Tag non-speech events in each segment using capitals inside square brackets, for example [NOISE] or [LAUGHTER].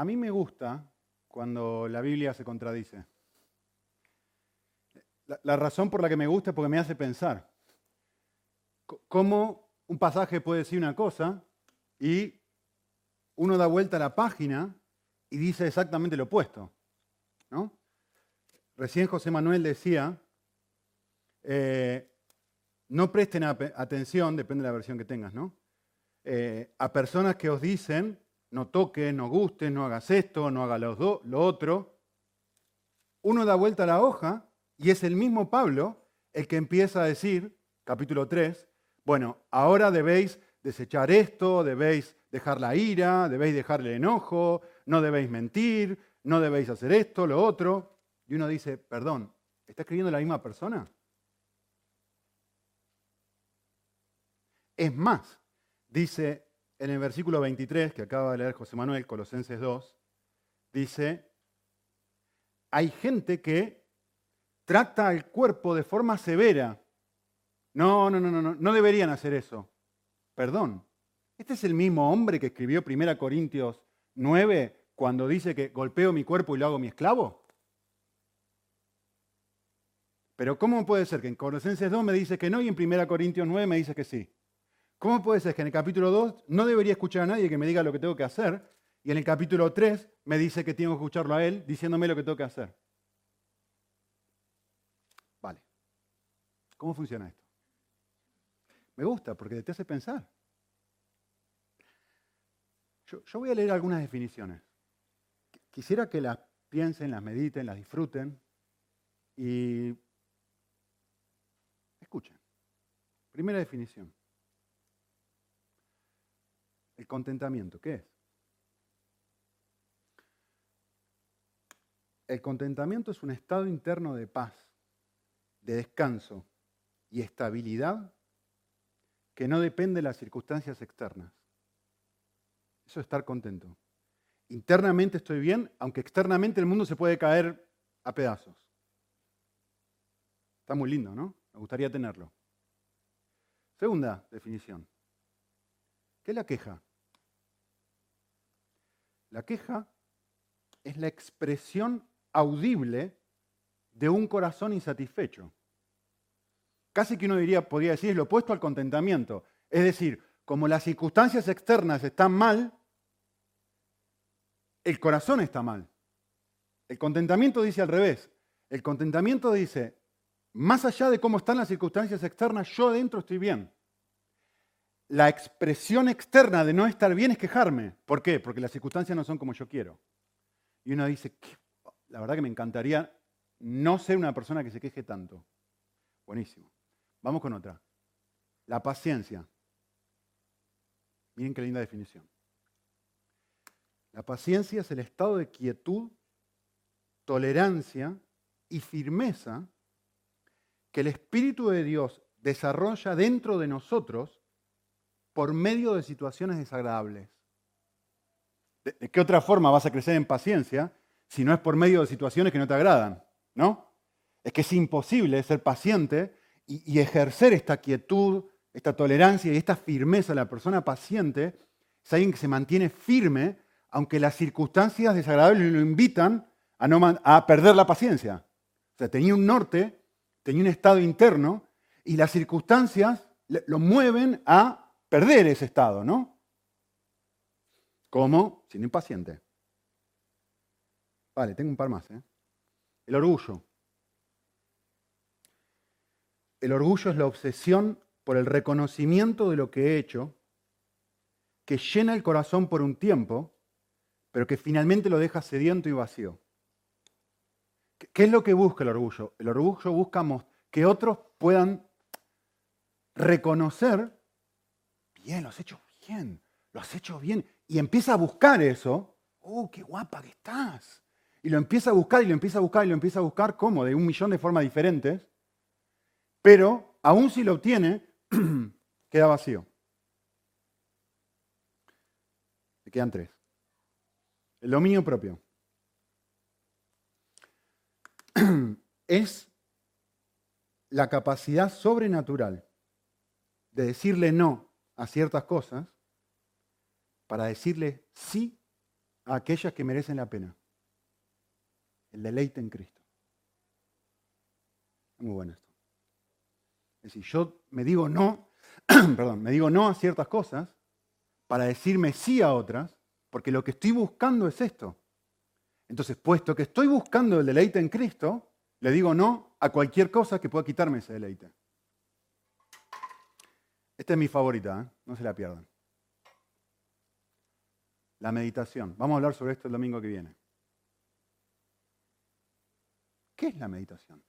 A mí me gusta cuando la Biblia se contradice. La, razón por la que me gusta es porque me hace pensar. ¿Cómo un pasaje puede decir una cosa y uno da vuelta a la página y dice exactamente lo opuesto? ¿no? Recién José Manuel decía, eh, no presten atención, depende de la versión que tengas, ¿no? Eh, a personas que os dicen, no toques, no gustes, no hagas esto, no hagas lo, lo otro. Uno da vuelta a la hoja y es el mismo Pablo el que empieza a decir, capítulo 3, bueno, ahora debéis desechar esto, debéis dejar la ira, debéis dejar el enojo, no debéis mentir, no debéis hacer esto, lo otro. Y uno dice, perdón, ¿está escribiendo la misma persona? Es más, dice en el versículo 23 que acaba de leer José Manuel, Colosenses 2, dice, hay gente que trata al cuerpo de forma severa. No, no, no, no, no deberían hacer eso. Perdón. Este es el mismo hombre que escribió 1 Corintios 9 cuando dice que golpeo mi cuerpo y lo hago mi esclavo. Pero ¿cómo puede ser que en Colosenses 2 me dice que no y en 1 Corintios 9 me dice que sí? ¿Cómo puede ser que en el capítulo 2 no debería escuchar a nadie que me diga lo que tengo que hacer y en el capítulo 3 me dice que tengo que escucharlo a él diciéndome lo que tengo que hacer? Vale. ¿Cómo funciona esto? Me gusta porque te hace pensar. Yo, yo voy a leer algunas definiciones. Quisiera que las piensen, las mediten, las disfruten y escuchen. Primera definición. El contentamiento, ¿qué es? El contentamiento es un estado interno de paz, de descanso y estabilidad que no depende de las circunstancias externas. Eso es estar contento. Internamente estoy bien, aunque externamente el mundo se puede caer a pedazos. Está muy lindo, ¿no? Me gustaría tenerlo. Segunda definición. ¿Qué es la queja? La queja es la expresión audible de un corazón insatisfecho. Casi que uno diría, podría decir, es lo opuesto al contentamiento. Es decir, como las circunstancias externas están mal, el corazón está mal. El contentamiento dice al revés. El contentamiento dice, más allá de cómo están las circunstancias externas, yo dentro estoy bien la expresión externa de no estar bien es quejarme. ¿Por qué? Porque las circunstancias no son como yo quiero. Y uno dice, la verdad que me encantaría no ser una persona que se queje tanto. Buenísimo. Vamos con otra. La paciencia. Miren qué linda definición. La paciencia es el estado de quietud, tolerancia y firmeza que el Espíritu de Dios desarrolla dentro de nosotros por medio de situaciones desagradables. ¿De, qué otra forma vas a crecer en paciencia si no es por medio de situaciones que no te agradan? ¿No? Es que es imposible ser paciente y, ejercer esta quietud, esta tolerancia y esta firmeza. La persona paciente es alguien que se mantiene firme aunque las circunstancias desagradables lo invitan a, no, a perder la paciencia. O sea, tenía un norte, tenía un estado interno y las circunstancias lo mueven a perder ese estado, ¿no? ¿Cómo? Siendo impaciente. Vale, tengo un par más. ¿eh? El orgullo. El orgullo es la obsesión por el reconocimiento de lo que he hecho, que llena el corazón por un tiempo, pero que finalmente lo deja sediento y vacío. ¿Qué es lo que busca el orgullo? El orgullo busca que otros puedan reconocer bien, lo has hecho bien, lo has hecho bien. Y empieza a buscar eso. ¡Oh, qué guapa que estás! Y lo empieza a buscar y lo empieza a buscar y lo empieza a buscar, ¿cómo? De un millón de formas diferentes. Pero, aún si lo obtiene, [CLEARS THROAT] queda vacío. Le quedan tres. El dominio propio. [CLEARS THROAT] Es la capacidad sobrenatural de decirle no a ciertas cosas para decirle sí a aquellas que merecen la pena. El deleite en Cristo. Muy bueno esto. Es decir, yo me digo no, [CLEARS THROAT] perdón, me digo no a ciertas cosas para decirme sí a otras, porque lo que estoy buscando es esto. Entonces, puesto que estoy buscando el deleite en Cristo, le digo no a cualquier cosa que pueda quitarme ese deleite. Esta es mi favorita, ¿eh? no se la pierdan. La meditación. Vamos a hablar sobre esto el domingo que viene. ¿Qué es la meditación?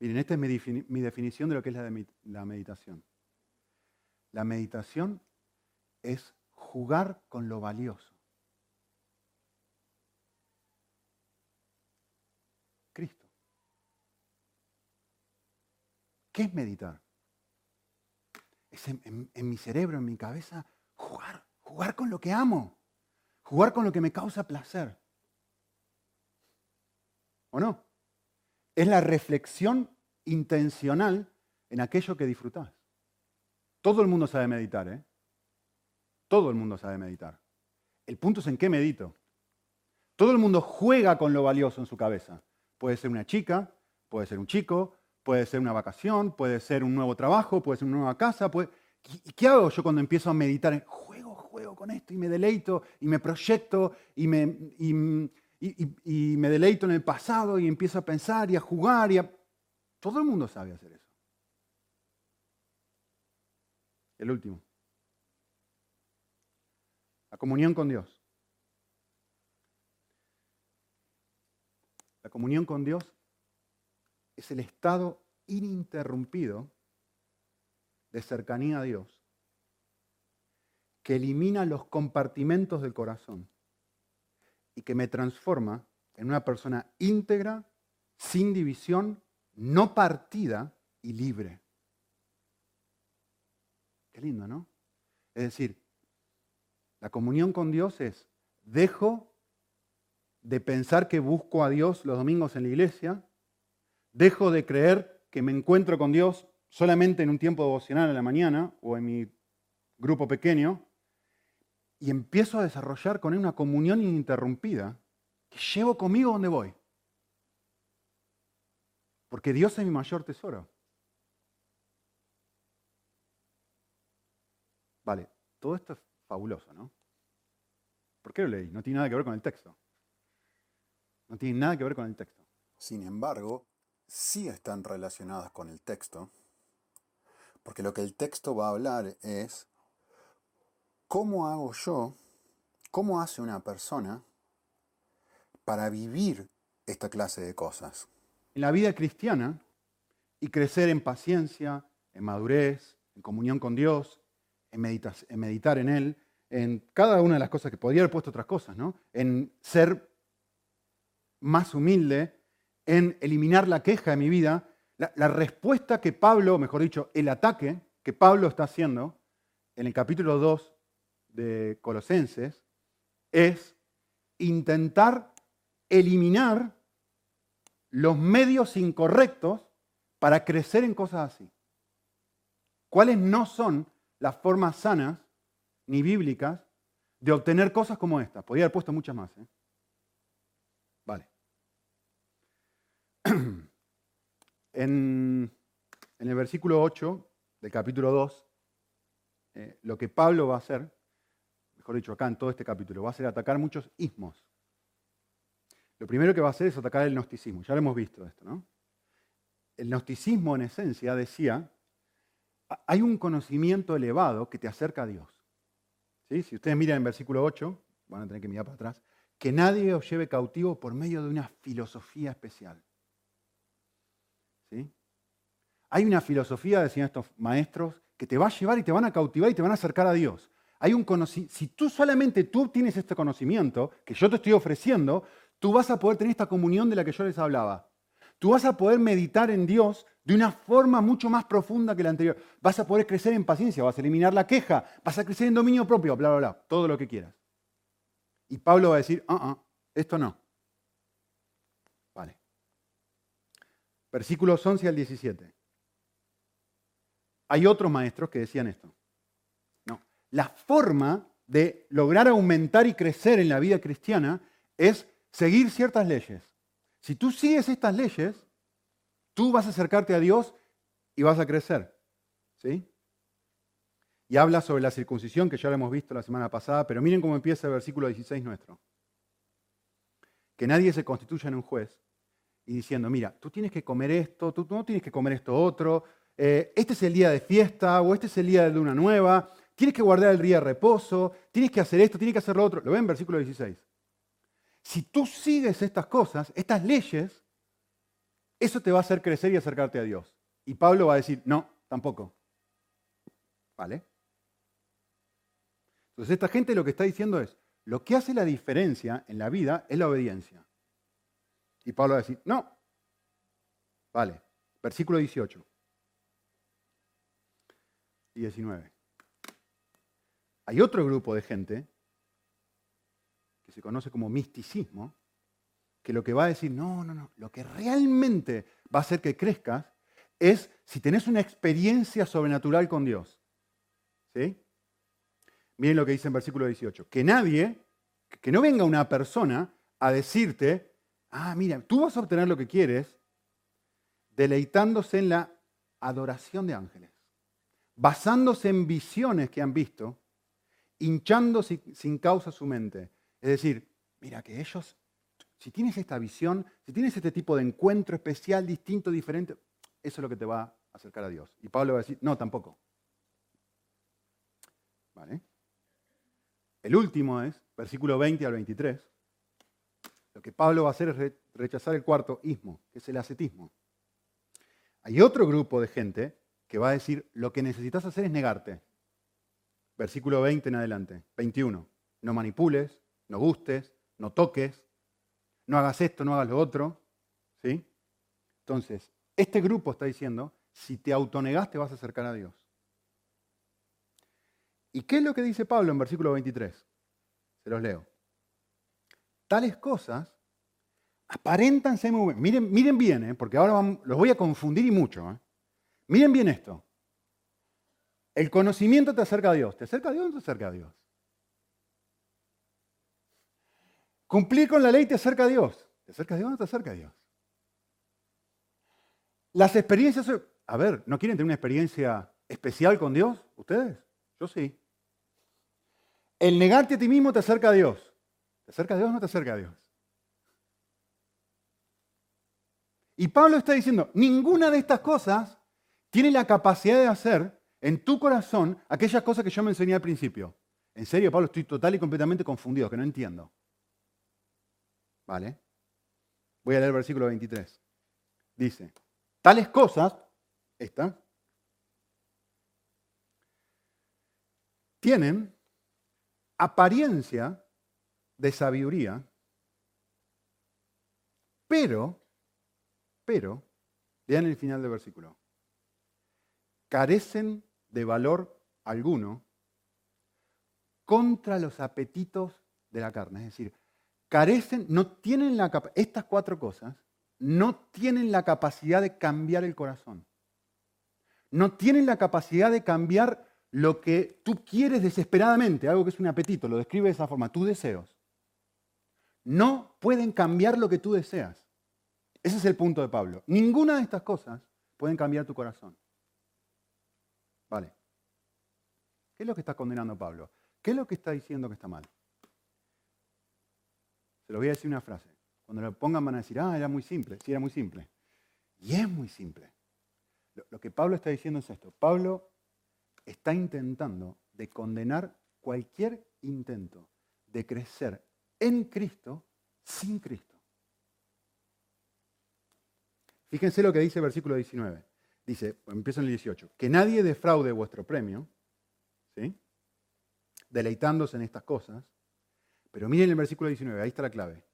Miren, esta es mi, definición de lo que es la meditación. La meditación es jugar con lo valioso. Cristo. ¿Qué es meditar? Es en, mi cerebro, en mi cabeza, jugar, jugar con lo que amo, jugar con lo que me causa placer. ¿O no? Es la reflexión intencional en aquello que disfrutás. Todo el mundo sabe meditar, ¿eh? Todo el mundo sabe meditar. El punto es en qué medito. Todo el mundo juega con lo valioso en su cabeza. Puede ser una chica, puede ser un chico, puede ser una vacación, puede ser un nuevo trabajo, puede ser una nueva casa. ¿Y qué hago yo cuando empiezo a meditar? Juego, juego con esto y me deleito y me proyecto y me, y, me deleito en el pasado y empiezo a pensar y a jugar. Y Todo el mundo sabe hacer eso. El último. La comunión con Dios. La comunión con Dios es el estado ininterrumpido de cercanía a Dios que elimina los compartimentos del corazón y que me transforma en una persona íntegra, sin división, no partida y libre. Qué lindo, ¿no? Es decir, la comunión con Dios es, dejo de pensar que busco a Dios los domingos en la iglesia, dejo de creer que me encuentro con Dios solamente en un tiempo devocional en la mañana o en mi grupo pequeño, y empiezo a desarrollar con él una comunión ininterrumpida que llevo conmigo donde voy. Porque Dios es mi mayor tesoro. Vale, todo esto es fabuloso, ¿no? ¿Por qué lo leí? No tiene nada que ver con el texto. No tiene nada que ver con el texto. Sin embargo, sí están relacionadas con el texto, porque lo que el texto va a hablar es cómo hago yo, cómo hace una persona para vivir esta clase de cosas. En la vida cristiana y crecer en paciencia, en madurez, en comunión con Dios, en, meditar en Él, en cada una de las cosas que podría haber puesto otras cosas, ¿no? En ser más humilde, en eliminar la queja de mi vida, la, respuesta que Pablo, mejor dicho, el ataque que Pablo está haciendo en el capítulo 2 de Colosenses es intentar eliminar los medios incorrectos para crecer en cosas así. ¿Cuáles no son las formas sanas ni bíblicas de obtener cosas como esta? Podría haber puesto muchas más. ¿eh? En, el versículo 8 del capítulo 2, eh, lo que Pablo va a hacer, mejor dicho, acá en todo este capítulo, va a ser atacar muchos ismos. Lo primero que va a hacer es atacar el gnosticismo. Ya lo hemos visto esto, ¿no? El gnosticismo, en esencia, decía, hay un conocimiento elevado que te acerca a Dios. Si ustedes miran en versículo 8, van a tener que mirar para atrás, que nadie os lleve cautivo por medio de una filosofía especial. Hay una filosofía, decían estos maestros, que te va a llevar y te van a cautivar y te van a acercar a Dios. Hay un si tú solamente tú tienes este conocimiento que yo te estoy ofreciendo, tú vas a poder tener esta comunión de la que yo les hablaba. Tú vas a poder meditar en Dios de una forma mucho más profunda que la anterior. Vas a poder crecer en paciencia, vas a eliminar la queja, vas a crecer en dominio propio, bla, bla, bla, todo lo que quieras. Y Pablo va a decir, ah, ah, esto no. Versículos 11 al 17. Hay otros maestros que decían esto. No, la forma de lograr aumentar y crecer en la vida cristiana es seguir ciertas leyes. Si tú sigues estas leyes, tú vas a acercarte a Dios y vas a crecer. ¿Sí? Y habla sobre la circuncisión, que ya lo hemos visto la semana pasada, pero miren cómo empieza el versículo 16 nuestro. Que nadie se constituya en un juez y diciendo, mira, tú tienes que comer esto, tú no tienes que comer esto otro, eh, este es el día de fiesta o este es el día de luna nueva, tienes que guardar el día de reposo, tienes que hacer esto, tienes que hacer lo otro. Lo ven en versículo 16. Si tú sigues estas cosas, estas leyes, eso te va a hacer crecer y acercarte a Dios. Y Pablo va a decir, no, tampoco. ¿Vale? Entonces esta gente lo que está diciendo es, lo que hace la diferencia en la vida es la obediencia. Y Pablo va a decir, no. Vale, versículo 18 y 19. Hay otro grupo de gente que se conoce como misticismo, que lo que va a decir, no, no, no, lo que realmente va a hacer que crezcas es si tenés una experiencia sobrenatural con Dios. ¿Sí? Miren lo que dice en versículo 18, que nadie, que no venga una persona a decirte, ah, mira, tú vas a obtener lo que quieres deleitándose en la adoración de ángeles, basándose en visiones que han visto, hinchando sin causa su mente. Es decir, mira que ellos, si tienes esta visión, si tienes este tipo de encuentro especial, distinto, diferente, eso es lo que te va a acercar a Dios. Y Pablo va a decir, no, tampoco. ¿Vale? El último es, versículo 20 al 23. Lo que Pablo va a hacer es rechazar el cuarto ismo, que es el ascetismo. Hay otro grupo de gente que va a decir, lo que necesitas hacer es negarte. Versículo 20 en adelante, 21. No manipules, no gustes, no toques, no hagas esto, no hagas lo otro. ¿Sí? Entonces, este grupo está diciendo, si te autonegas te vas a acercar a Dios. ¿Y qué es lo que dice Pablo en versículo 23? Se los leo. Tales cosas aparentan ser muy buenas. Miren, miren bien, ¿eh? porque ahora los voy a confundir y mucho. ¿eh? Miren bien esto. El conocimiento te acerca a Dios. ¿Te acerca a Dios o te acerca a Dios? Cumplir con la ley te acerca a Dios. ¿Te acerca a Dios o te acerca a Dios? Las experiencias... A ver, ¿no quieren tener una experiencia especial con Dios? ¿Ustedes? Yo sí. El negarte a ti mismo te acerca a Dios. ¿Te acerca a Dios o no te acerca a Dios? Y Pablo está diciendo, ninguna de estas cosas tiene la capacidad de hacer en tu corazón aquellas cosas que yo me enseñé al principio. En serio, Pablo, estoy total y completamente confundido, que no entiendo. ¿Vale? Voy a leer el versículo 23. Dice, tales cosas, esta, tienen apariencia de sabiduría, pero, pero, vean el final del versículo, carecen de valor alguno contra los apetitos de la carne. Es decir, carecen, no tienen la estas cuatro cosas no tienen la capacidad de cambiar el corazón. No tienen la capacidad de cambiar lo que tú quieres desesperadamente, algo que es un apetito, lo describe de esa forma, tus deseos. No pueden cambiar lo que tú deseas. Ese es el punto de Pablo. Ninguna de estas cosas pueden cambiar tu corazón. Vale. ¿Qué es lo que está condenando Pablo? ¿Qué es lo que está diciendo que está mal? Se lo voy a decir una frase. Cuando lo pongan van a decir, ah, era muy simple. Sí, era muy simple. Y es muy simple. Lo que Pablo está diciendo es esto. Pablo está intentando de condenar cualquier intento de crecer en Cristo sin Cristo. Fíjense lo que dice el versículo 19. Dice, empiezo en el 18, que nadie defraude vuestro premio, ¿sí? deleitándose en estas cosas. Pero miren el versículo 19, ahí está la clave.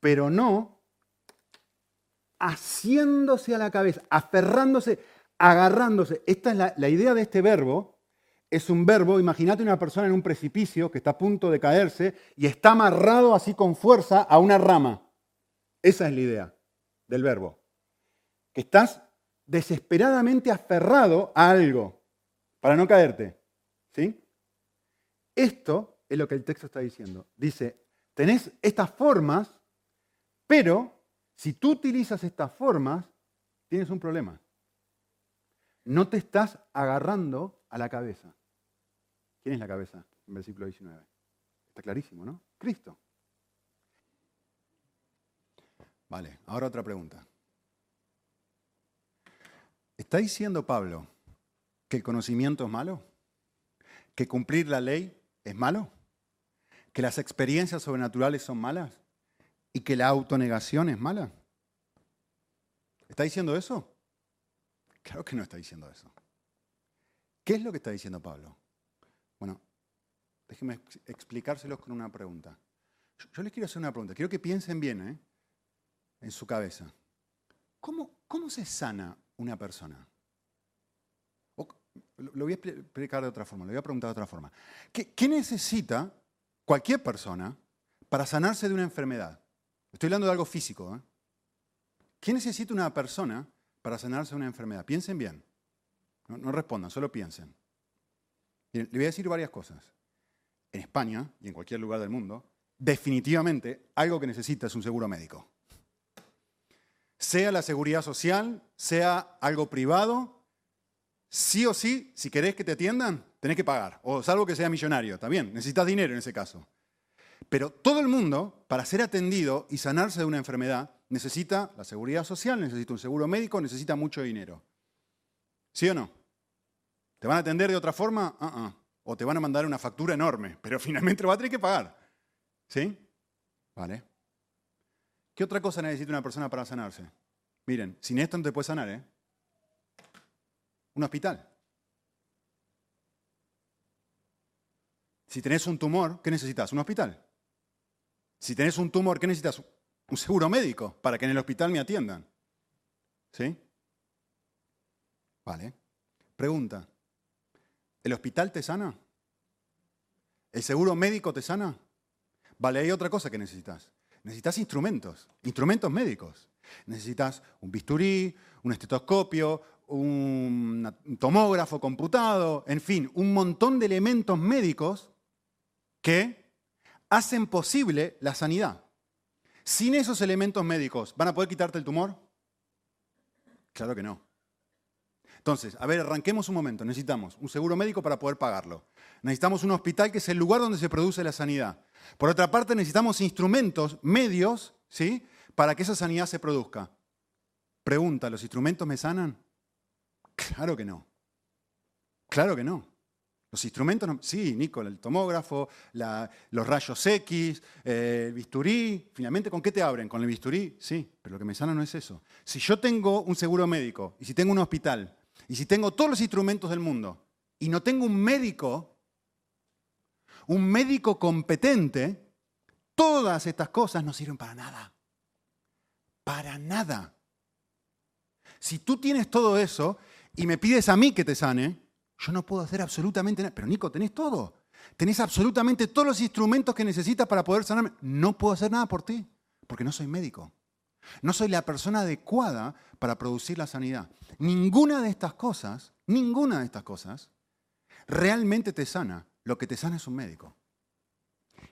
Pero no haciéndose a la cabeza, aferrándose agarrándose. Esta es la, idea de este verbo. Es un verbo, imagínate una persona en un precipicio que está a punto de caerse y está amarrado así con fuerza a una rama. Esa es la idea del verbo. Que estás desesperadamente aferrado a algo para no caerte. ¿Sí? Esto es lo que el texto está diciendo. Dice, tenés estas formas, pero si tú utilizas estas formas, tienes un problema. No te estás agarrando a la cabeza. ¿Quién es la cabeza? En versículo 19. Está clarísimo, ¿no? Cristo. Vale, ahora otra pregunta. ¿Está diciendo Pablo que el conocimiento es malo? ¿Que cumplir la ley es malo? ¿Que las experiencias sobrenaturales son malas? ¿Y que la autonegación es mala? ¿Está diciendo eso? Claro que no está diciendo eso. ¿Qué es lo que está diciendo Pablo? Bueno, déjenme explicárselos con una pregunta. Yo les quiero hacer una pregunta. Quiero que piensen bien ¿eh? en su cabeza. ¿Cómo, ¿Cómo se sana una persona? lo voy a explicar de otra forma, lo voy a preguntar de otra forma. ¿Qué, necesita cualquier persona para sanarse de una enfermedad? Estoy hablando de algo físico. ¿eh? ¿Qué necesita una persona para sanarse de una enfermedad? Piensen bien. No, respondan, solo piensen. Le voy a decir varias cosas. En España y en cualquier lugar del mundo, definitivamente algo que necesita es un seguro médico. Sea la seguridad social, sea algo privado, sí o sí, si querés que te atiendan, tenés que pagar. O salvo que sea millonario, también. Necesitas dinero en ese caso. Pero todo el mundo, para ser atendido y sanarse de una enfermedad, necesita la seguridad social, necesita un seguro médico, necesita mucho dinero. ¿Sí o no? ¿Te van a atender de otra forma? Uh -uh. O te van a mandar una factura enorme, pero [LAUGHS] finalmente lo va a tener que pagar. ¿Sí? Vale. ¿Qué otra cosa necesita una persona para sanarse? Miren, sin esto no te puedes sanar, ¿eh? un hospital. Si tenés un tumor, ¿qué necesitas? Un hospital. Si tenés un tumor, ¿qué necesitas? Un seguro médico para que en el hospital me atiendan. ¿Sí? Vale. Pregunta. ¿El hospital te sana? ¿El seguro médico te sana? Vale, hay otra cosa que necesitas. Necesitas instrumentos, instrumentos médicos. Necesitas un bisturí, un estetoscopio, un tomógrafo computado, en fin, un montón de elementos médicos que hacen posible la sanidad. Sin esos elementos médicos, ¿van a poder quitarte el tumor? Claro que no. Entonces, a ver, arranquemos un momento. Necesitamos un seguro médico para poder pagarlo. Necesitamos un hospital que es el lugar donde se produce la sanidad. Por otra parte, necesitamos instrumentos, medios, ¿sí? Para que esa sanidad se produzca. Pregunta, ¿los instrumentos me sanan? Claro que no. Claro que no. Los instrumentos, no. sí, Nico, el tomógrafo, los rayos X, eh, el bisturí, finalmente, ¿con qué te abren? ¿Con el bisturí? Sí, pero lo que me sana no es eso. Si yo tengo un seguro médico, y si tengo un hospital, y si tengo todos los instrumentos del mundo, y no tengo un médico, un médico competente, todas estas cosas no sirven para nada. Para nada. Si tú tienes todo eso y me pides a mí que te sane, yo no puedo hacer absolutamente nada. Pero Nico, tenés todo. Tenés absolutamente todos los instrumentos que necesitas para poder sanarme. No puedo hacer nada por ti, porque no soy médico. No soy la persona adecuada para producir la sanidad. Ninguna de estas cosas, ninguna de estas cosas, realmente te sana. Lo que te sana es un médico.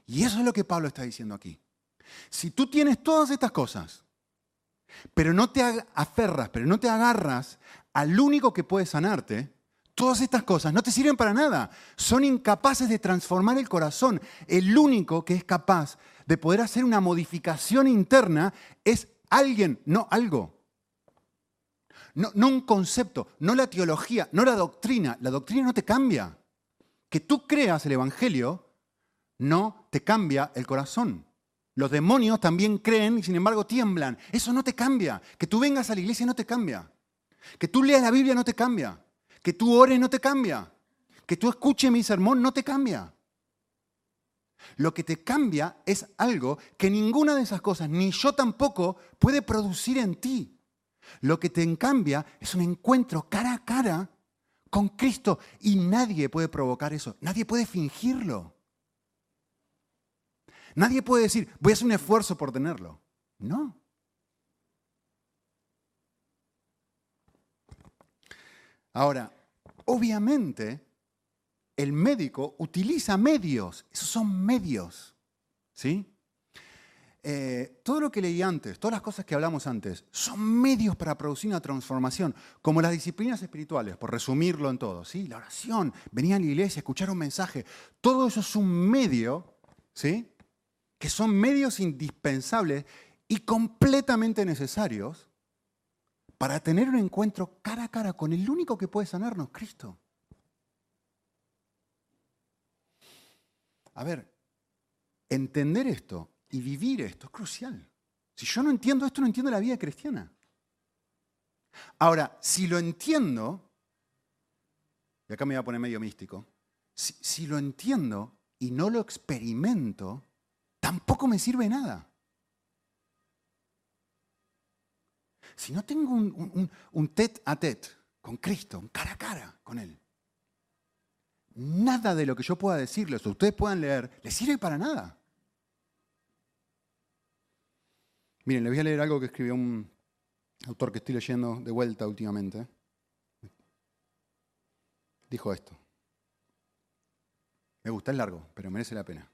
Y eso es lo que Pablo está diciendo aquí. Si tú tienes todas estas cosas, pero no te aferras, pero no te agarras al único que puede sanarte, todas estas cosas no te sirven para nada. Son incapaces de transformar el corazón. El único que es capaz de poder hacer una modificación interna es alguien, no algo. No, un concepto, no la teología, no la doctrina. La doctrina no te cambia. Que tú creas el Evangelio no te cambia el corazón. Los demonios también creen y sin embargo tiemblan. Eso no te cambia. Que tú vengas a la iglesia no te cambia. Que tú leas la Biblia no te cambia. Que tú ores no te cambia. Que tú escuches mi sermón no te cambia. Lo que te cambia es algo que ninguna de esas cosas, ni yo tampoco, puede producir en ti. Lo que te cambia es un encuentro cara a cara con Cristo y nadie puede provocar eso, nadie puede fingirlo. Nadie puede decir, voy a hacer un esfuerzo por tenerlo. No. Ahora, obviamente, el médico utiliza medios, esos son medios, ¿sí? Eh, todo lo que leí antes, todas las cosas que hablamos antes, son medios para producir una transformación, como las disciplinas espirituales, por resumirlo en todo, ¿sí? La oración, venir a la iglesia, escuchar un mensaje, todo eso es un medio, ¿sí? Que son medios indispensables y completamente necesarios para tener un encuentro cara a cara con el único que puede sanarnos, Cristo. A ver, entender esto y vivir esto es crucial. Si yo no entiendo esto, no entiendo la vida cristiana. Ahora, si lo entiendo, y acá me voy a poner medio místico, si, lo entiendo y no lo experimento, tampoco me sirve nada. Si no tengo un, un, un tet a tet con Cristo, un cara a cara con Él, nada de lo que yo pueda decirles o ustedes puedan leer les sirve para nada. Miren, les voy a leer algo que escribió un autor que estoy leyendo de vuelta últimamente. Dijo esto. Me gusta, es largo, pero merece la pena.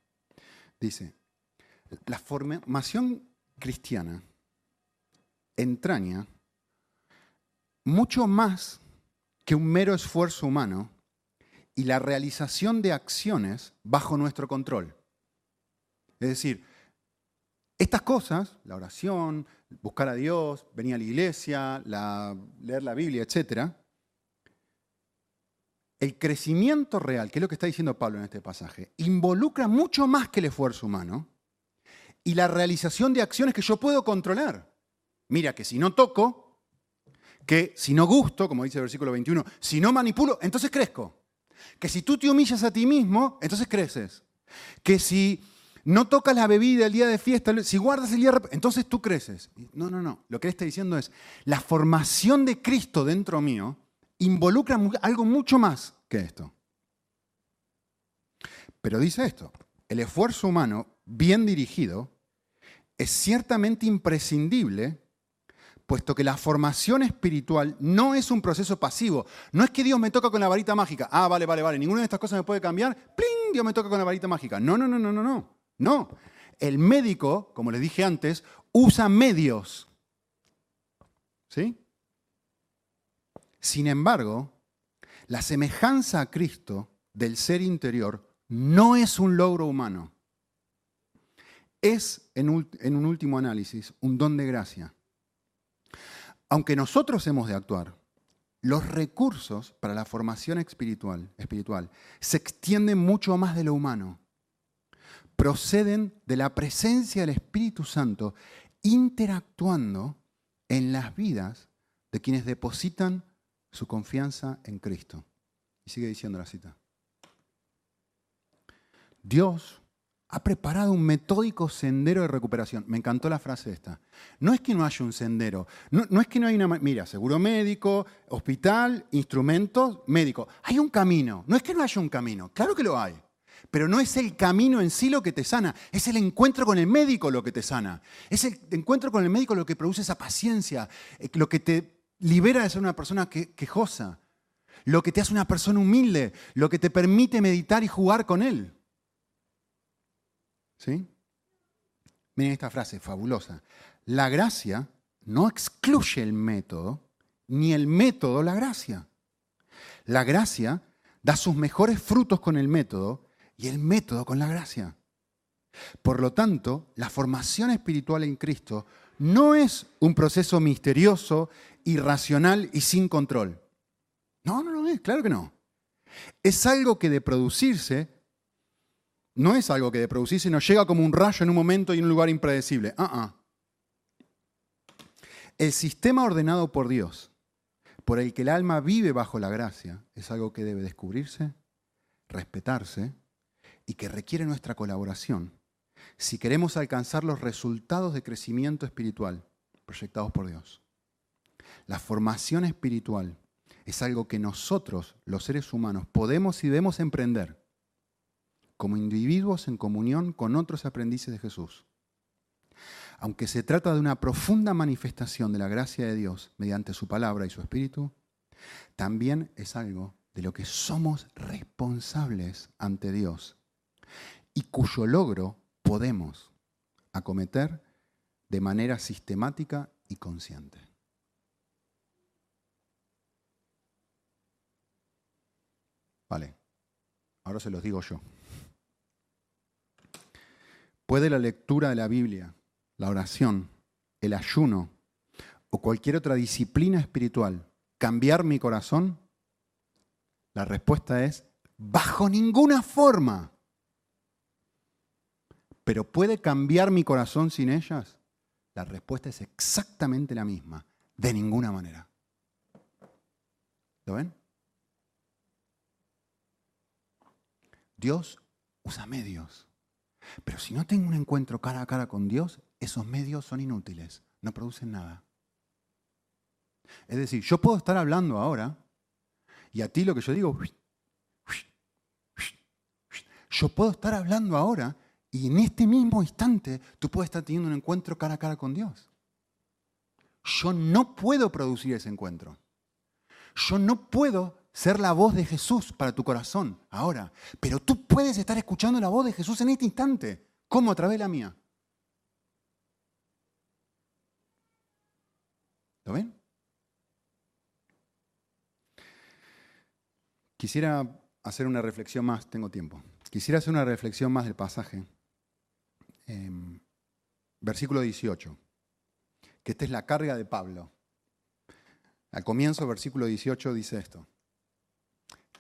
Dice, la formación cristiana entraña mucho más que un mero esfuerzo humano y la realización de acciones bajo nuestro control. Es decir, estas cosas, la oración, buscar a Dios, venir a la iglesia, leer la Biblia, etc., el crecimiento real, que es lo que está diciendo Pablo en este pasaje, involucra mucho más que el esfuerzo humano y la realización de acciones que yo puedo controlar. Mira que si no toco, que si no gusto, como dice el versículo 21, si no manipulo, entonces crezco. Que si tú te humillas a ti mismo, entonces creces. Que si no tocas la bebida el día de fiesta, si guardas el día, entonces tú creces. No, no, no. Lo que él está diciendo es, la formación de Cristo dentro mío involucra algo mucho más que esto. Pero dice esto, el esfuerzo humano bien dirigido es ciertamente imprescindible puesto que la formación espiritual no es un proceso pasivo. No es que Dios me toca con la varita mágica. Ah, vale, vale, vale. Ninguna de estas cosas me puede cambiar. ¡Pling! Dios me toca con la varita mágica. No, no, no, no, no, no. No. El médico, como les dije antes, usa medios. ¿Sí? Sin embargo, la semejanza a Cristo del ser interior no es un logro humano. Es, en un último análisis, un don de gracia aunque nosotros hemos de actuar, los recursos para la formación espiritual, se extienden mucho más de lo humano. Proceden de la presencia del Espíritu Santo interactuando en las vidas de quienes depositan su confianza en Cristo. Y sigue diciendo la cita. Dios ha preparado un metódico sendero de recuperación. Me encantó la frase esta. No es que no haya un sendero, no, es que no hay una... Mira, seguro médico, hospital, instrumentos, médico. Hay un camino, no es que no haya un camino, claro que lo hay. Pero no es el camino en sí lo que te sana, es el encuentro con el médico lo que te sana. Es el encuentro con el médico lo que produce esa paciencia, eh, lo que te libera de ser una persona quejosa, lo que te hace una persona humilde, lo que te permite meditar y jugar con él. ¿Sí? Miren esta frase fabulosa. La gracia no excluye el método, ni el método la gracia. La gracia da sus mejores frutos con el método y el método con la gracia. Por lo tanto, la formación espiritual en Cristo no es un proceso misterioso, irracional y sin control. No, no, no es, claro que no. Es algo que de producirse no es algo que de producirse nos llega como un rayo en un momento y en un lugar impredecible. Uh El sistema ordenado por Dios, por el que el alma vive bajo la gracia, es algo que debe descubrirse, respetarse y que requiere nuestra colaboración si queremos alcanzar los resultados de crecimiento espiritual proyectados por Dios. La formación espiritual es algo que nosotros, los seres humanos, podemos y debemos emprender como individuos en comunión con otros aprendices de Jesús. Aunque se trata de una profunda manifestación de la gracia de Dios mediante su palabra y su espíritu, también es algo de lo que somos responsables ante Dios y cuyo logro podemos acometer de manera sistemática y consciente. Vale, ahora se los digo yo. ¿Puede la lectura de la Biblia, la oración, el ayuno o cualquier otra disciplina espiritual cambiar mi corazón? La respuesta es, bajo ninguna forma. ¿Pero puede cambiar mi corazón sin ellas? La respuesta es exactamente la misma, de ninguna manera. ¿Lo ven? Dios usa medios. Pero si no tengo un encuentro cara a cara con Dios, esos medios son inútiles, no producen nada. Es decir, yo puedo estar hablando ahora y a ti lo que yo digo, yo puedo estar hablando ahora y en este mismo instante tú puedes estar teniendo un encuentro cara a cara con Dios. Yo no puedo producir ese encuentro. Yo no puedo ser la voz de Jesús para tu corazón ahora, pero tú puedes estar escuchando la voz de Jesús en este instante. ¿Cómo? A través de la mía. ¿Lo ven? Quisiera hacer una reflexión más, tengo tiempo. Quisiera hacer una reflexión más del pasaje. Em, versículo 18, que esta es la carga de Pablo. Al comienzo, versículo 18 dice esto,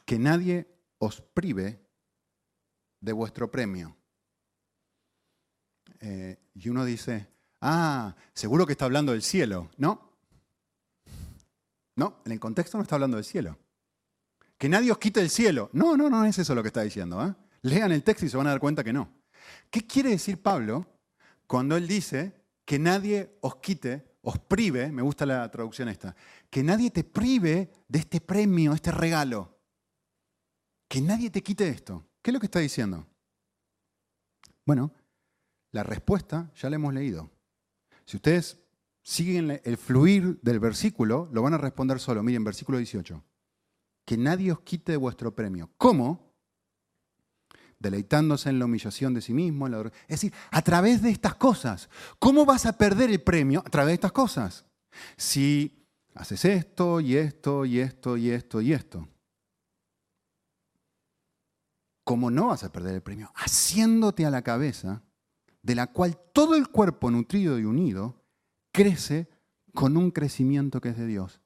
que nadie os prive de vuestro premio. Eh, y uno dice, ah, seguro que está hablando del cielo. No, no, en el contexto no está hablando del cielo. Que nadie os quite el cielo. No, no, no es eso lo que está diciendo. ¿eh? Lean el texto y se van a dar cuenta que no. ¿Qué quiere decir Pablo cuando él dice que nadie os quite, os prive, me gusta la traducción esta, que nadie te prive de este premio, este regalo? Que nadie te quite esto. ¿Qué es lo que está diciendo? Bueno, la respuesta ya la hemos leído. Si ustedes siguen el fluir del versículo, lo van a responder solo. Miren, versículo 18. Que nadie os quite de vuestro premio. ¿Cómo? deleitándose en la humillación de sí mismo. es decir, a través de estas cosas. ¿Cómo vas a perder el premio? A través de estas cosas. Si haces esto y esto y esto y esto y esto. ¿Cómo no vas a perder el premio? Haciéndote a la cabeza, de la cual todo el cuerpo nutrido y unido crece con un crecimiento que es de Dios.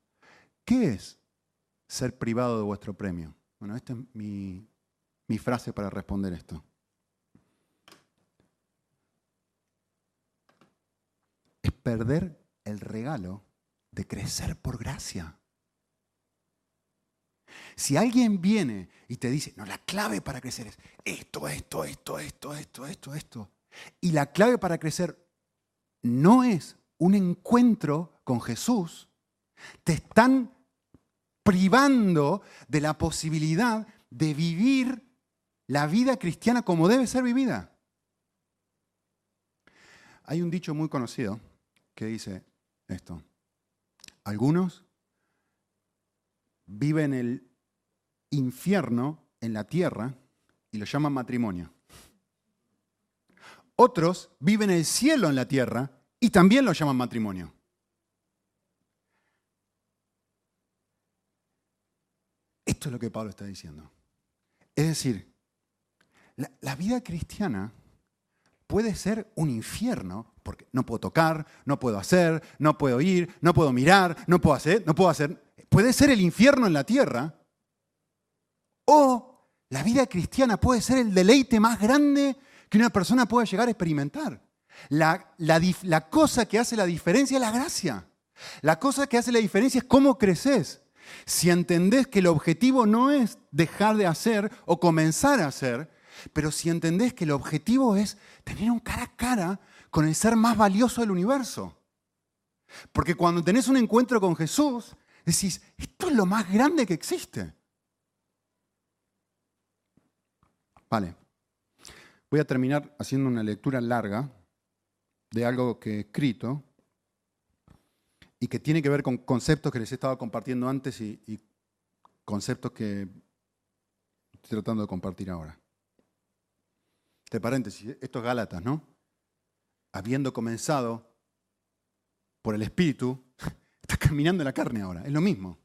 ¿Qué es ser privado de vuestro premio? Bueno, este es mi, mi frase para responder esto. Es perder el regalo de crecer por gracia. Si alguien viene y te dice, no, la clave para crecer es esto, esto, esto, esto, esto, esto, esto, y la clave para crecer no es un encuentro con Jesús, te están privando de la posibilidad de vivir la vida cristiana como debe ser vivida. Hay un dicho muy conocido que dice esto. Algunos viven el infierno en la tierra y lo llaman matrimonio. Otros viven el cielo en la tierra y también lo llaman matrimonio. Esto es lo que Pablo está diciendo. Es decir, la, vida cristiana puede ser un infierno porque no puedo tocar, no puedo hacer, no puedo ir, no puedo mirar, no puedo hacer, no puedo hacer. Puede ser el infierno en la tierra o la vida cristiana puede ser el deleite más grande que una persona pueda llegar a experimentar. La, la, cosa que hace la diferencia es la gracia. La cosa que hace la diferencia es cómo creces. Si entendés que el objetivo no es dejar de hacer o comenzar a hacer, pero si entendés que el objetivo es tener un cara a cara con el ser más valioso del universo. Porque cuando tenés un encuentro con Jesús, decís, esto es lo más grande que existe. Vale. Voy a terminar haciendo una lectura larga de algo que he escrito y que tiene que ver con conceptos que les he estado compartiendo antes y, conceptos que estoy tratando de compartir ahora. Este paréntesis, esto es Gálatas, ¿no? Habiendo comenzado por el Espíritu, estás caminando en la carne ahora, es lo mismo.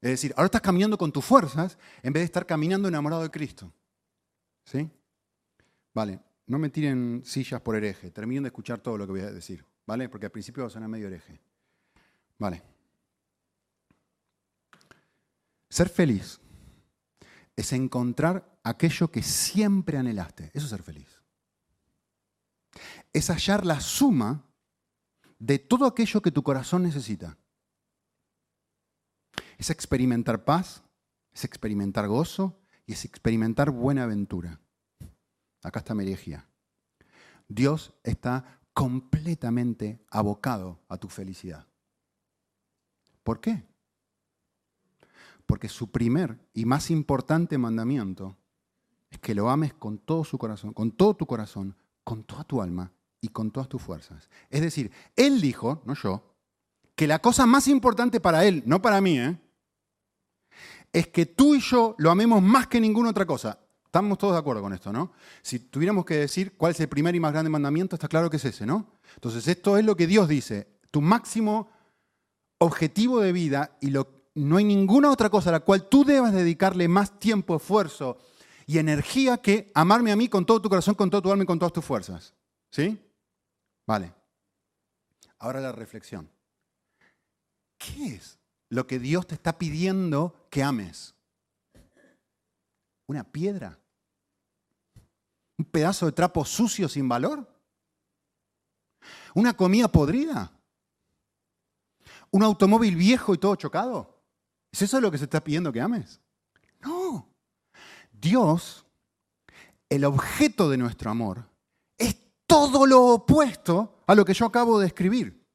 Es decir, ahora estás caminando con tus fuerzas en vez de estar caminando enamorado de Cristo. ¿Sí? Vale, no me tiren sillas por hereje, terminen de escuchar todo lo que voy a decir, ¿vale? Porque al principio va a sonar medio hereje. Vale. Ser feliz es encontrar aquello que siempre anhelaste. Eso es ser feliz. Es hallar la suma de todo aquello que tu corazón necesita. Es experimentar paz, es experimentar gozo y es experimentar buena aventura. Acá está mi Dios está completamente abocado a tu felicidad. ¿Por qué? Porque su primer y más importante mandamiento es que lo ames con todo su corazón, con todo tu corazón, con toda tu alma y con todas tus fuerzas. Es decir, Él dijo, no yo, que la cosa más importante para Él, no para mí, ¿eh? Es que tú y yo lo amemos más que ninguna otra cosa. Estamos todos de acuerdo con esto, ¿no? Si tuviéramos que decir cuál es el primer y más grande mandamiento, está claro que es ese, ¿no? Entonces, esto es lo que Dios dice. Tu máximo objetivo de vida y lo, no hay ninguna otra cosa a la cual tú debas dedicarle más tiempo, esfuerzo y energía que amarme a mí con todo tu corazón, con todo tu alma y con todas tus fuerzas. ¿Sí? Vale. Ahora la reflexión. ¿Qué es lo que Dios te está pidiendo que ames? ¿Una piedra? ¿Un pedazo de trapo sucio sin valor? ¿Una comida podrida? ¿Un automóvil viejo y todo chocado? ¿Es eso lo que se está pidiendo que ames? No. Dios, el objeto de nuestro amor, es todo lo opuesto a lo que yo acabo de escribir.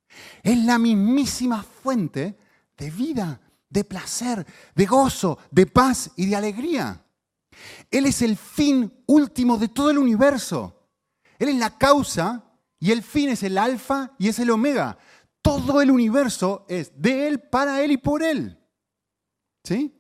Es la mismísima fuente de vida, de placer, de gozo, de paz y de alegría. Él es el fin último de todo el universo. Él es la causa y el fin es el alfa y es el omega. Todo el universo es de Él, para Él y por Él. ¿Sí?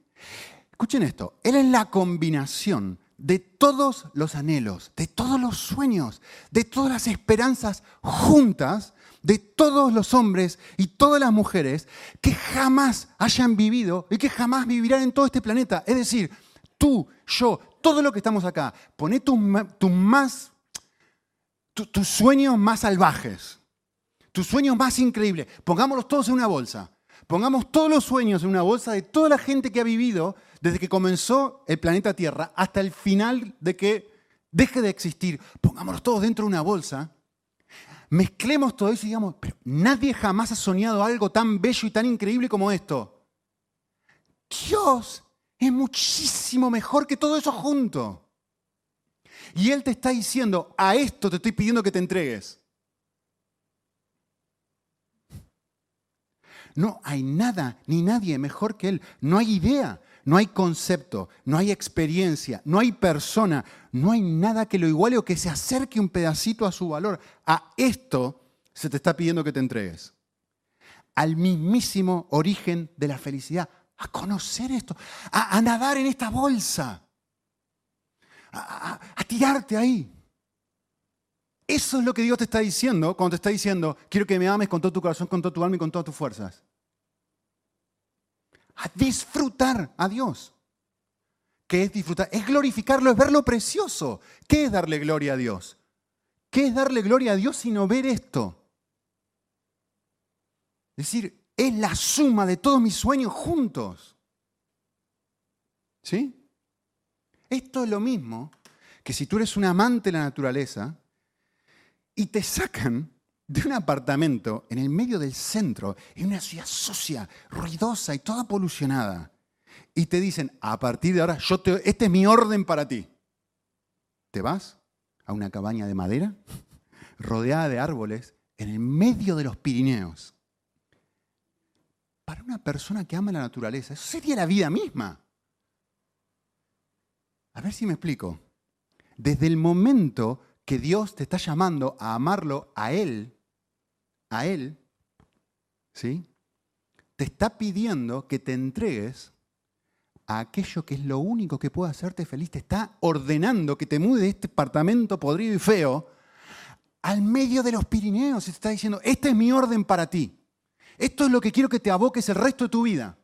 Escuchen esto. Él es la combinación de todos los anhelos, de todos los sueños, de todas las esperanzas juntas, de todos los hombres y todas las mujeres que jamás hayan vivido y que jamás vivirán en todo este planeta. Es decir, tú, yo, todo lo que estamos acá, poné tus más, tus sueños más salvajes, tus sueños más increíbles, pongámoslos todos en una bolsa. Pongamos todos los sueños en una bolsa de toda la gente que ha vivido desde que comenzó el planeta Tierra hasta el final de que deje de existir. Pongámoslos todos dentro de una bolsa. Mezclemos todo eso y digamos, pero nadie jamás ha soñado algo tan bello y tan increíble como esto. Dios es muchísimo mejor que todo eso junto. Y Él te está diciendo, a esto te estoy pidiendo que te entregues. No hay nada ni nadie mejor que Él. No hay idea, no hay concepto, no hay experiencia, no hay persona, no hay nada que lo iguale o que se acerque un pedacito a su valor. A esto se te está pidiendo que te entregues. Al mismísimo origen de la felicidad a conocer esto, a, nadar en esta bolsa, a, a tirarte ahí. Eso es lo que Dios te está diciendo cuando te está diciendo, quiero que me ames con todo tu corazón, con toda tu alma y con todas tus fuerzas. A disfrutar a Dios. ¿Qué es disfrutar? Es glorificarlo, es ver lo precioso. ¿Qué es darle gloria a Dios? ¿Qué es darle gloria a Dios sino ver esto? Es decir, es la suma de todos mis sueños juntos. ¿Sí? Esto es lo mismo que si tú eres un amante de la naturaleza y te sacan de un apartamento en el medio del centro, en una ciudad sucia, ruidosa y toda polucionada, y te dicen, a partir de ahora, yo te, este es mi orden para ti. ¿Te vas a una cabaña de madera [LAUGHS] rodeada de árboles en el medio de los Pirineos? para una persona que ama la naturaleza, eso sería la vida misma. A ver si me explico. Desde el momento que Dios te está llamando a amarlo a Él, a Él, ¿sí? Te está pidiendo que te entregues a aquello que es lo único que puede hacerte feliz. Te está ordenando que te mude de este apartamento podrido y feo al medio de los Pirineos. Te está diciendo, este es mi orden para ti. Esto es lo que quiero que te aboques el resto de tu vida.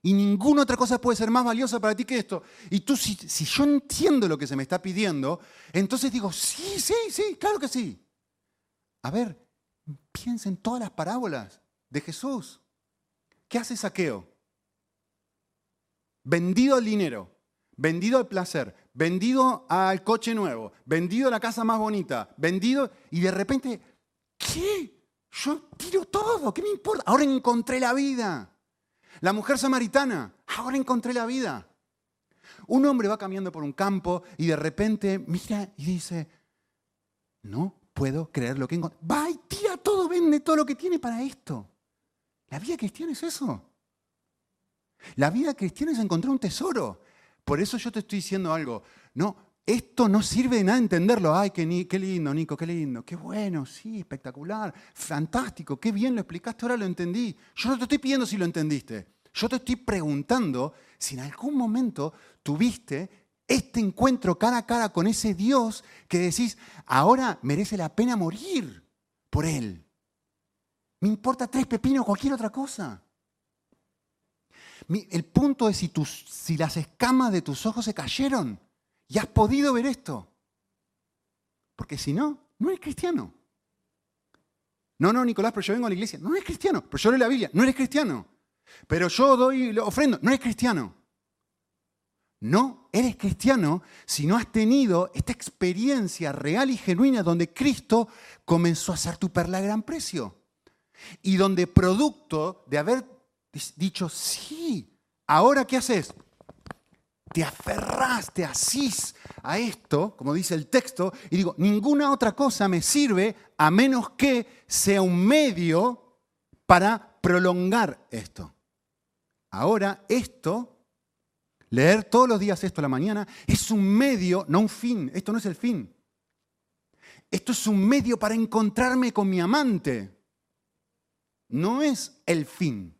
Y ninguna otra cosa puede ser más valiosa para ti que esto. Y tú, si, si yo entiendo lo que se me está pidiendo, entonces digo, sí, sí, sí, claro que sí. A ver, piensa en todas las parábolas de Jesús. ¿Qué hace saqueo? Vendido al dinero, vendido al placer, vendido al coche nuevo, vendido la casa más bonita, vendido y de repente, ¿qué? Yo tiro todo, ¿qué me importa? Ahora encontré la vida. La mujer samaritana, ahora encontré la vida. Un hombre va caminando por un campo y de repente mira y dice, no puedo creer lo que encontré. Va y tira todo, vende todo lo que tiene para esto. La vida cristiana es eso. La vida cristiana es encontrar un tesoro. Por eso yo te estoy diciendo algo. No, esto no sirve de nada entenderlo. Ay, qué, qué, lindo, Nico, qué lindo. Qué bueno, sí, espectacular, fantástico, qué bien lo explicaste, ahora lo entendí. Yo no te estoy pidiendo si lo entendiste. Yo te estoy preguntando si en algún momento tuviste este encuentro cara a cara con ese Dios que decís, ahora merece la pena morir por Él. Me importa tres pepinos o cualquier otra cosa. El punto es si, tus, si las escamas de tus ojos se cayeron y has podido ver esto. Porque si no, no eres cristiano. No, no, Nicolás, pero yo vengo a la iglesia. No eres cristiano. Pero yo leo la Biblia. No eres cristiano. Pero yo doy ofrendo. No eres cristiano. No eres cristiano si no has tenido esta experiencia real y genuina donde Cristo comenzó a ser tu perla a gran precio. Y donde producto de haber dicho, sí, ahora ¿qué haces? Te aferrás, te asís a esto, como dice el texto, y digo, ninguna otra cosa me sirve a menos que sea un medio para prolongar esto. Ahora esto, leer todos los días esto a la mañana, es un medio, no un fin, esto no es el fin. Esto es un medio para encontrarme con mi amante. No es el fin.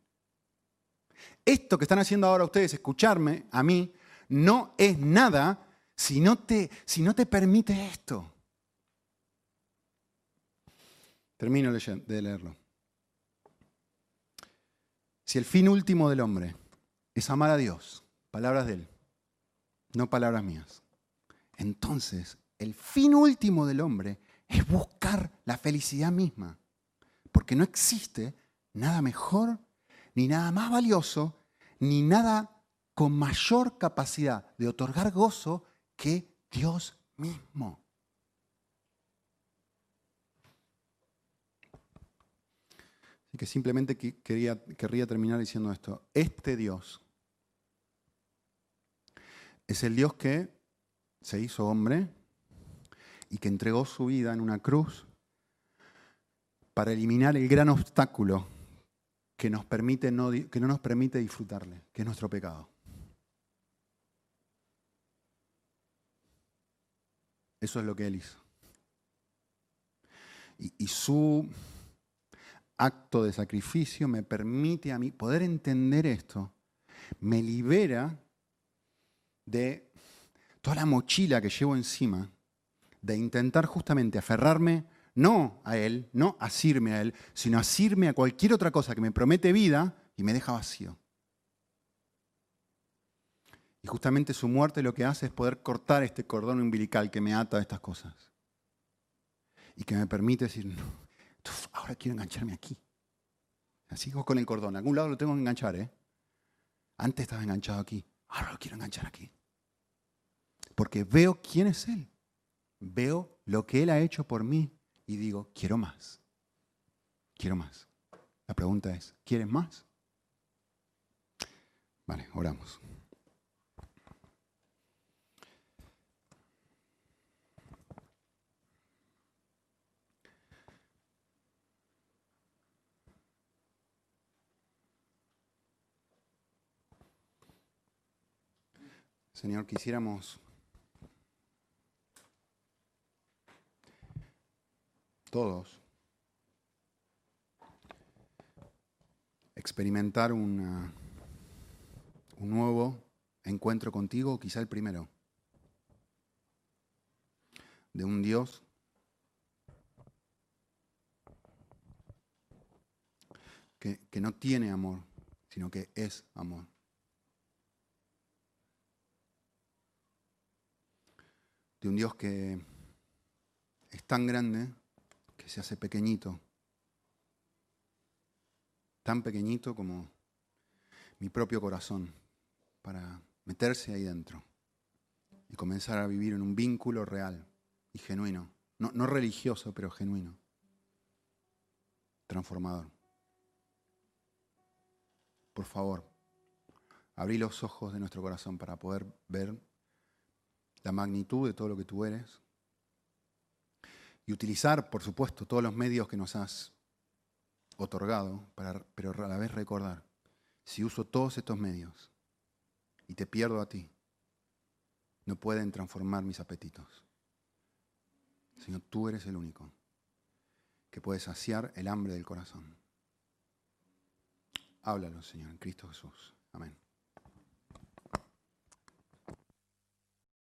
Esto que están haciendo ahora ustedes, escucharme a mí, no es nada si no te, si no te permite esto. Termino de leerlo. Si el fin último del hombre es amar a Dios, palabras de Él, no palabras mías, entonces el fin último del hombre es buscar la felicidad misma, porque no existe nada mejor ni nada más valioso, ni nada con mayor capacidad de otorgar gozo que Dios mismo. Así que simplemente querría terminar diciendo esto. Este Dios es el Dios que se hizo hombre y que entregó su vida en una cruz para eliminar el gran obstáculo que, nos permite no, que no nos permite disfrutarle, que es nuestro pecado. Eso es lo que Él hizo. Y, y, su acto de sacrificio me permite a mí poder entender esto, me libera de toda la mochila que llevo encima, de intentar justamente aferrarme no a Él, no asirme a Él, sino asirme a cualquier otra cosa que me promete vida y me deja vacío. Y justamente su muerte lo que hace es poder cortar este cordón umbilical que me ata a estas cosas. Y que me permite decir, no, ahora quiero engancharme aquí. Así con el cordón. A algún lado lo tengo que enganchar, ¿eh? Antes estaba enganchado aquí, ahora lo quiero enganchar aquí. Porque veo quién es Él. Veo lo que Él ha hecho por mí y digo, quiero más. Quiero más. La pregunta es, ¿quieres más? Vale, oramos. Señor, quisiéramos todos, experimentar un nuevo encuentro contigo, quizá el primero, de un Dios que, que no tiene amor, sino que es amor. De un Dios que es tan grande se hace pequeñito, tan pequeñito como mi propio corazón, para meterse ahí dentro y comenzar a vivir en un vínculo real y genuino, no, no religioso, pero genuino, transformador. Por favor, abrí los ojos de nuestro corazón para poder ver la magnitud de todo lo que tú eres y utilizar, por supuesto, todos los medios que nos has otorgado, pero a la vez recordar, si uso todos estos medios y te pierdo a ti, no pueden transformar mis apetitos. Señor, tú eres el único que puede saciar el hambre del corazón. Háblalo, Señor, en Cristo Jesús. Amén.